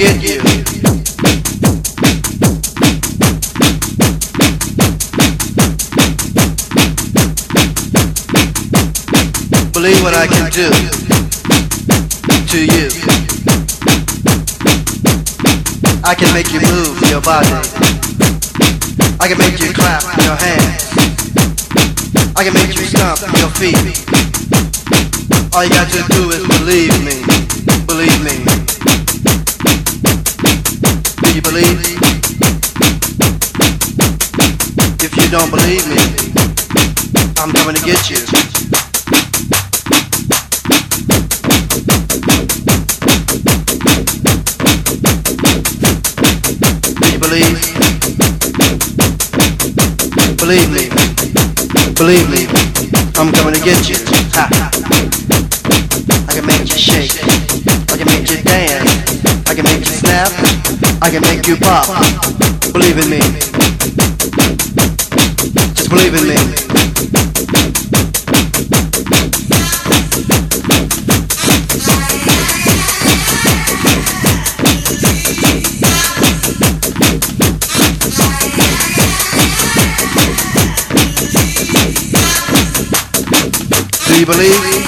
you. Believe what I can do to you. I can make you move your body. I can make you clap your hands. I can make you stomp your feet. All you got to do is believe me. Believe me. Believe? If you don't believe me, I'm coming to get you. Do you believe? Believe me. Believe me. I'm coming to get you. Ha. I can make you shake. I can make you pop. Believe in me. Just believe in me. Do you believe?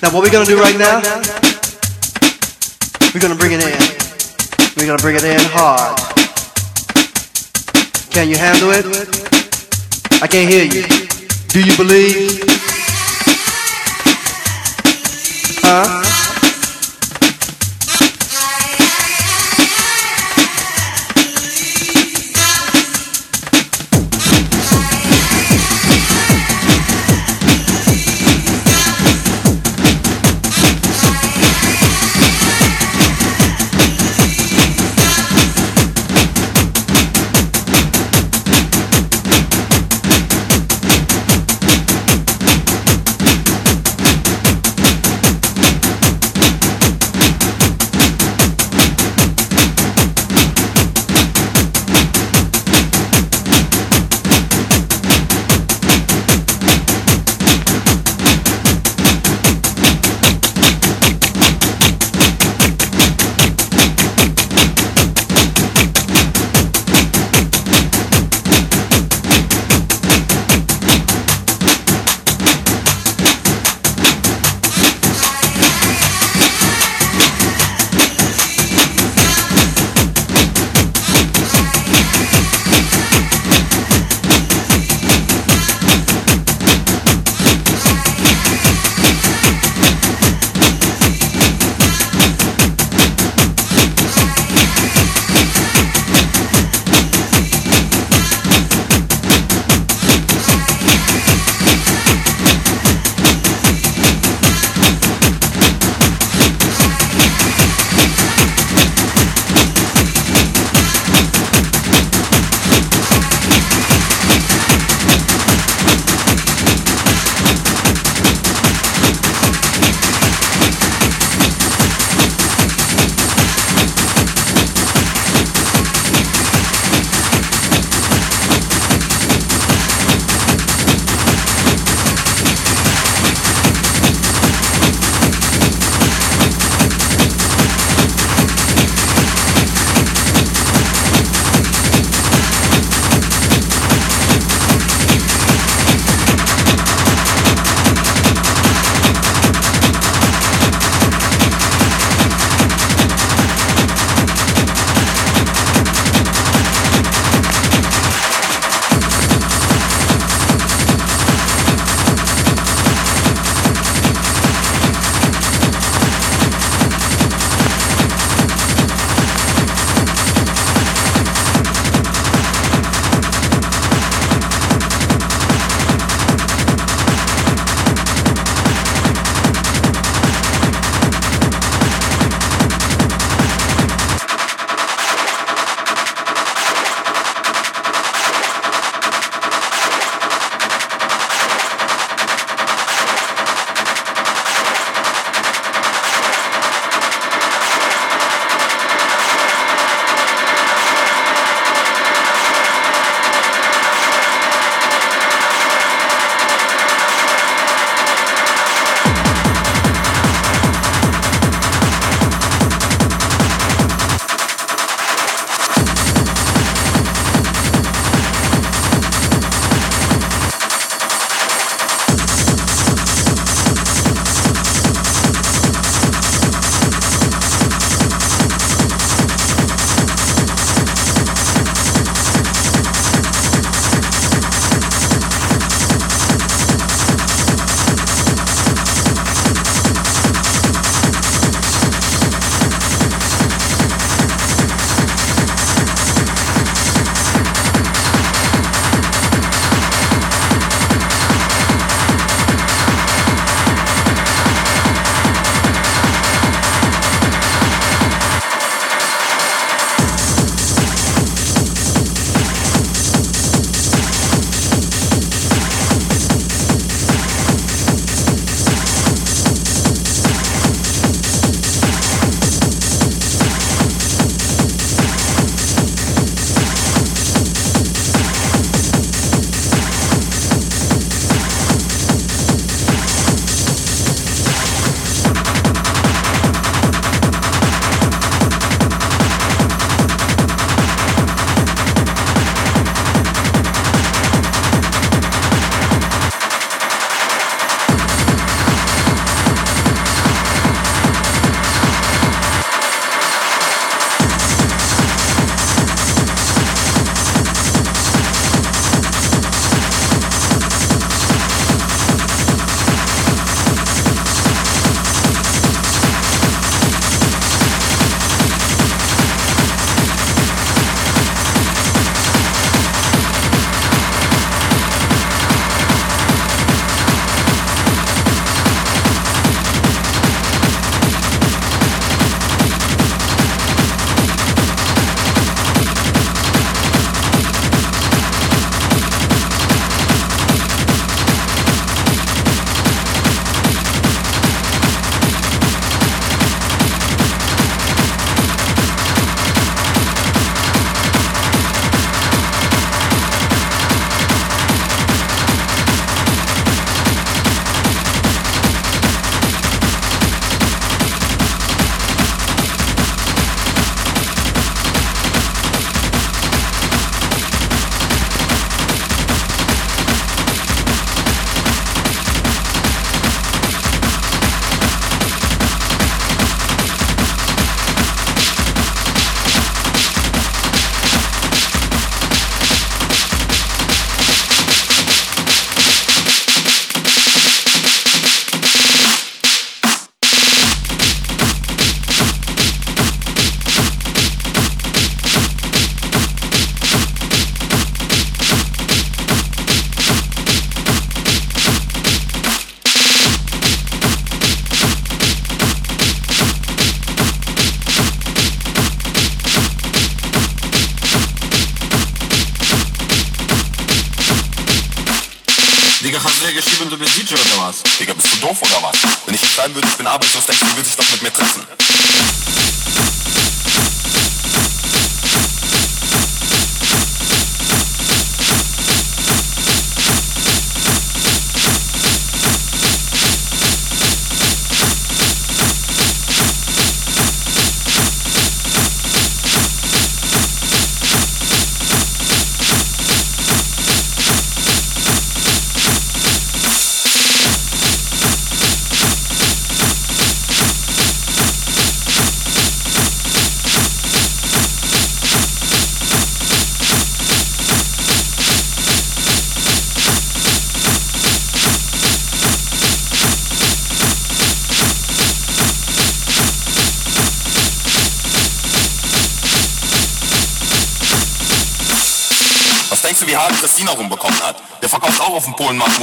Now what we're gonna do right now? We're gonna bring it in. We're gonna bring it in hard. Can you handle it? I can't hear you. Do you believe? Huh?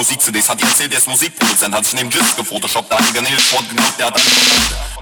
Musik-CDs hat die CDs ist Musikproduzent, hat sich neben Disc gefotoshoppt, da hat die Garnele Sport genug, der hat alles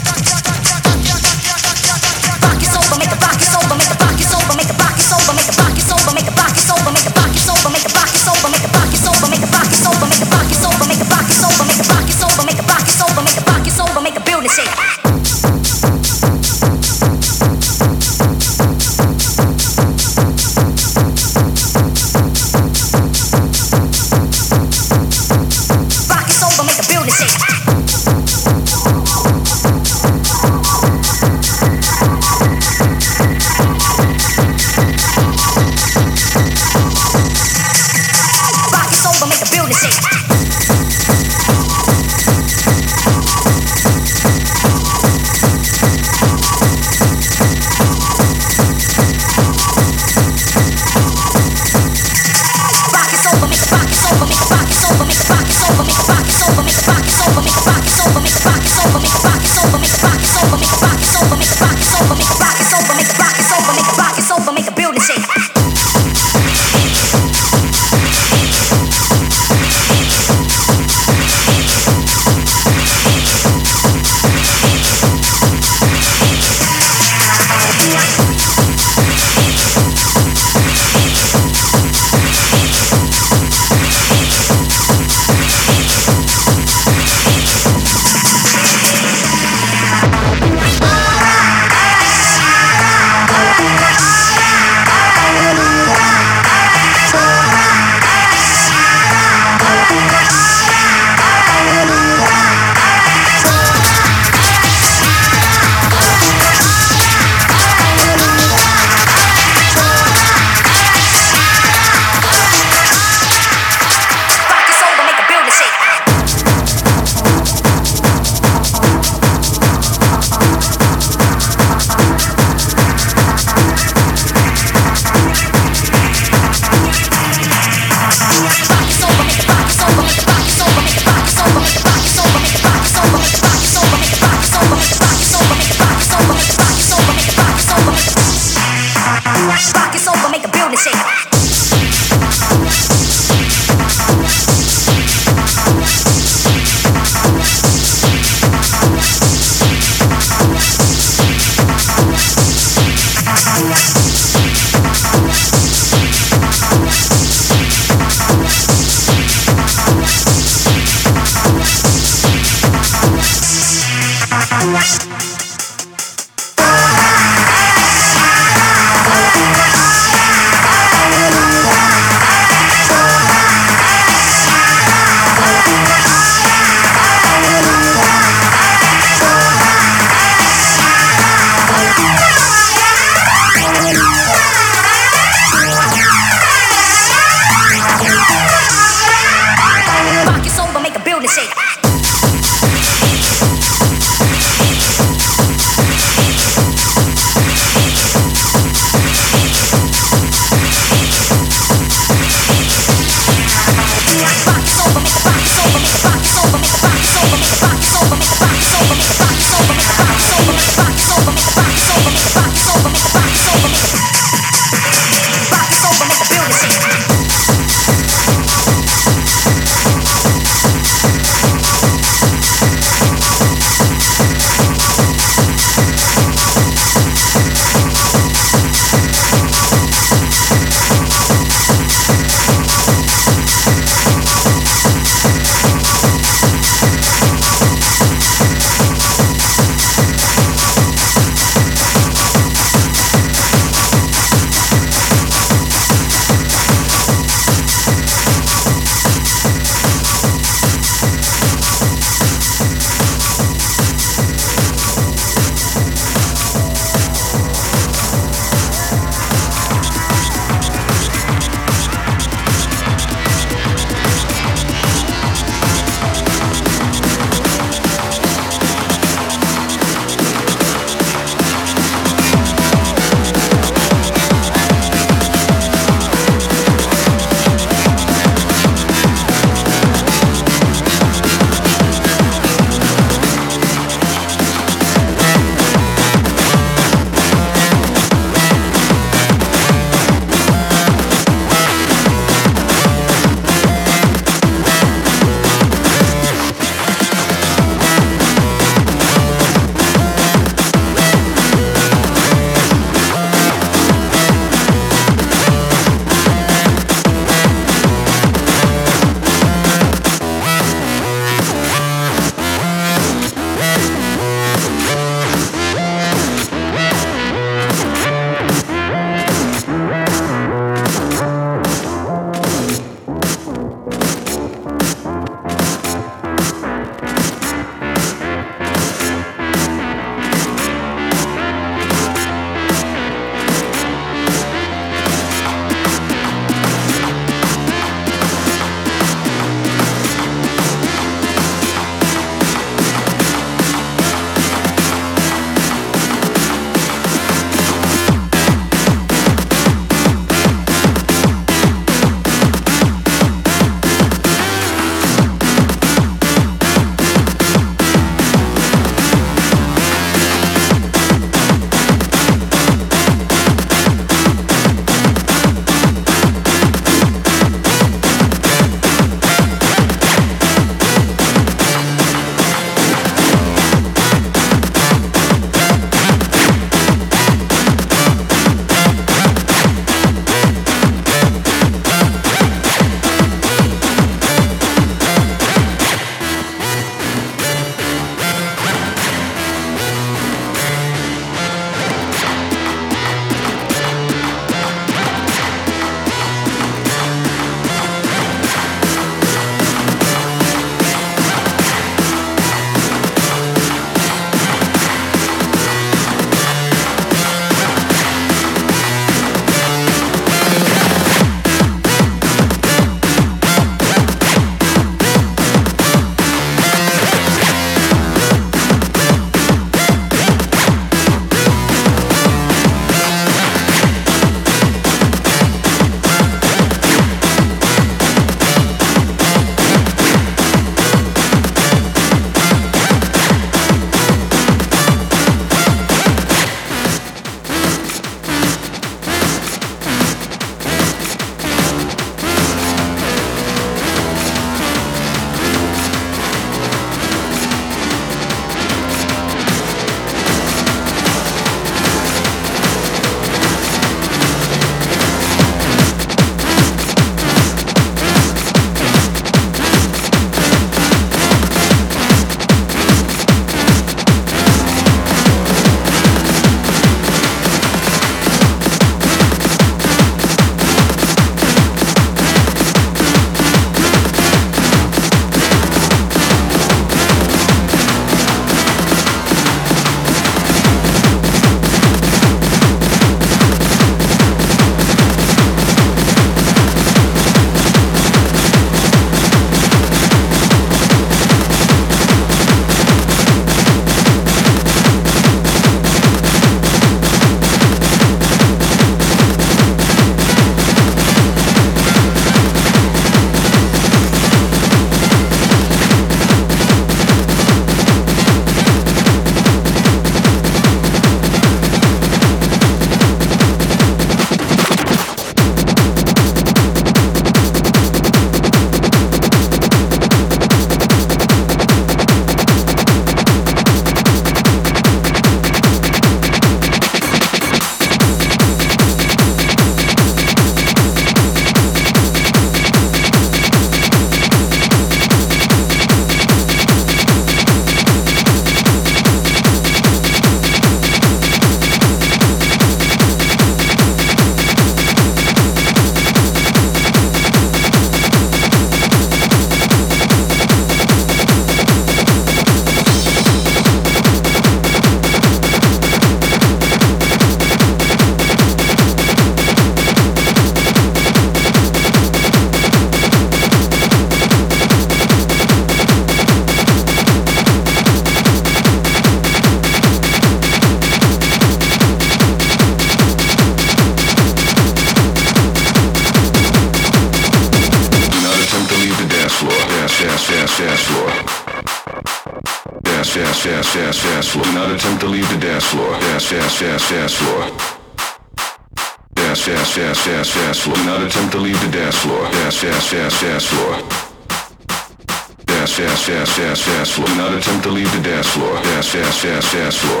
sucesso, sucesso.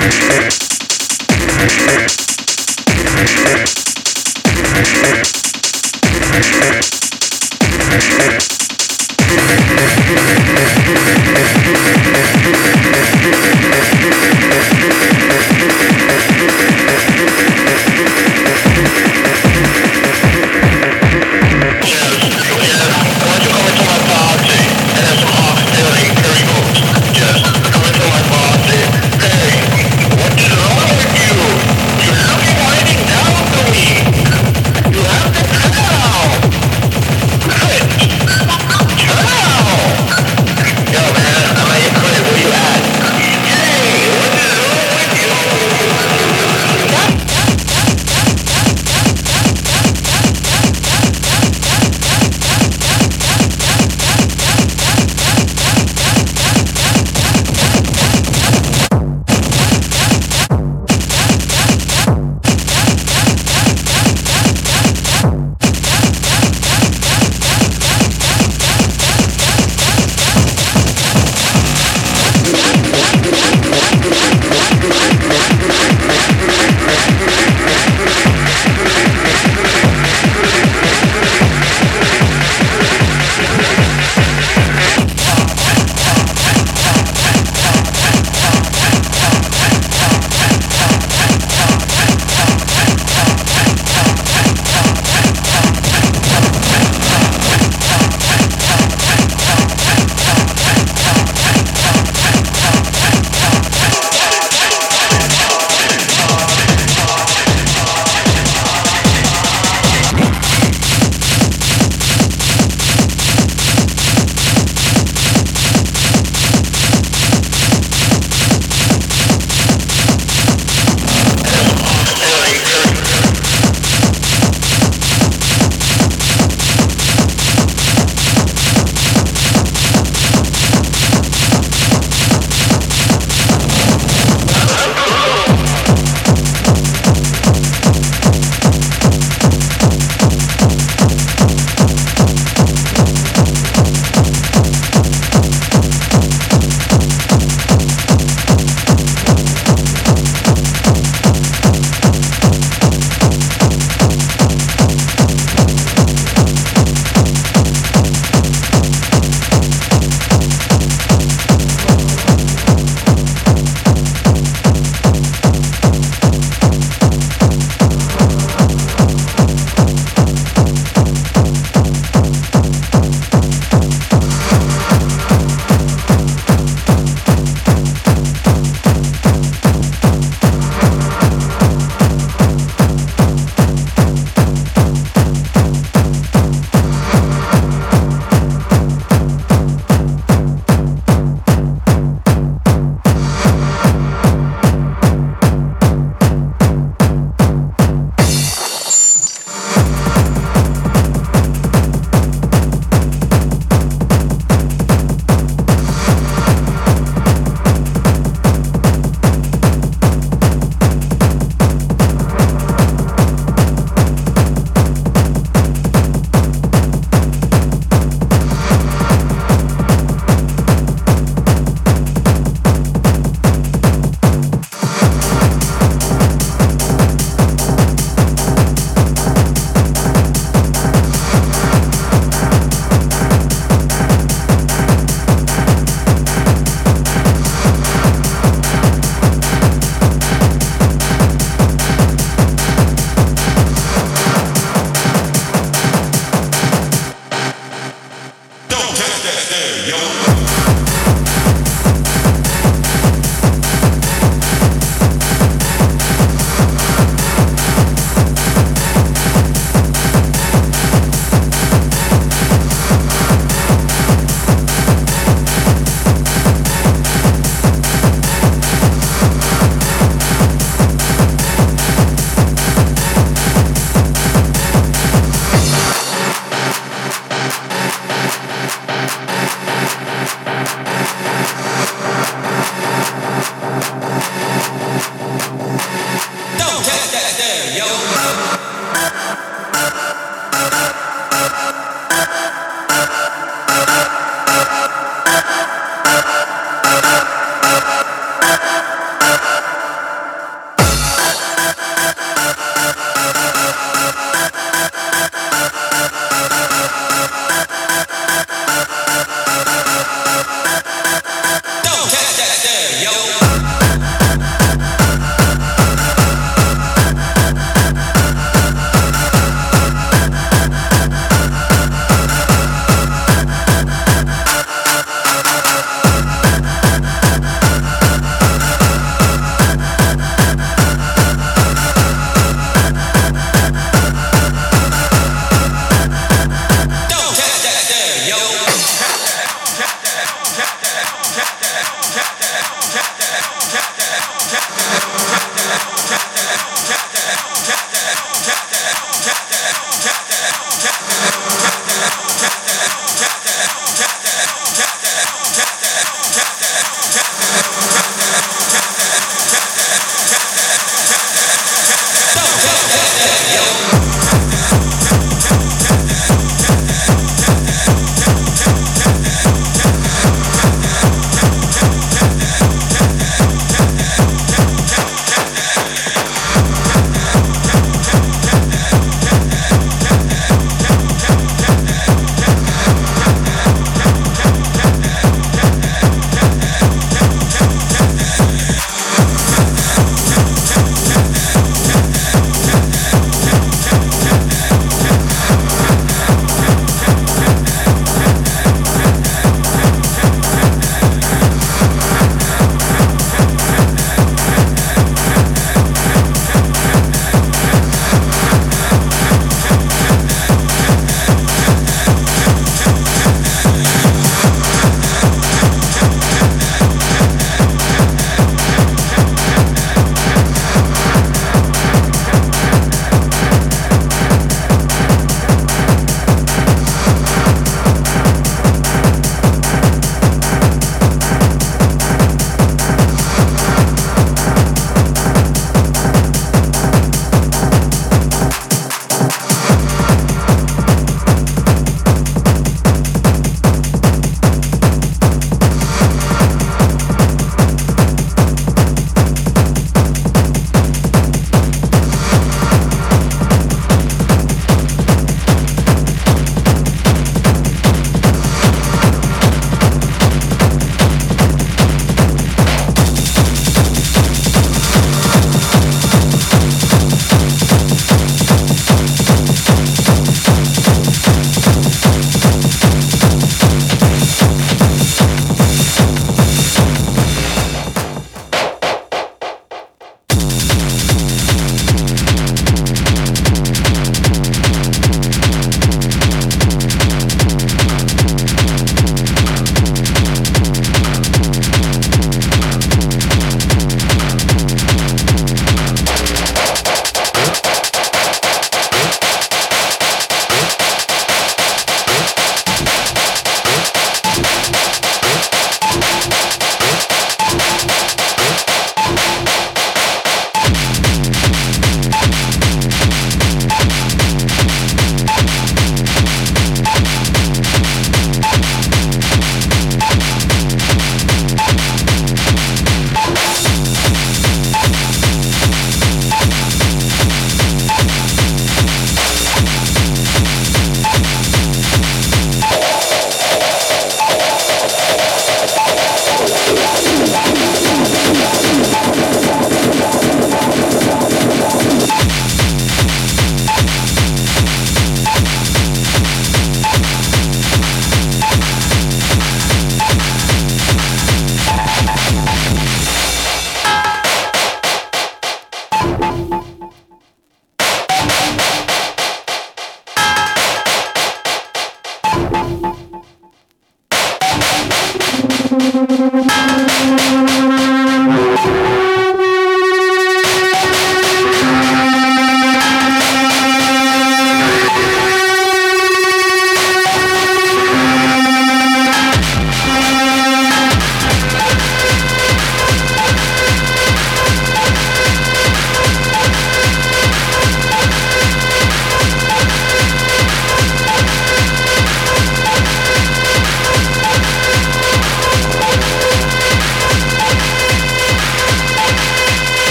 Where you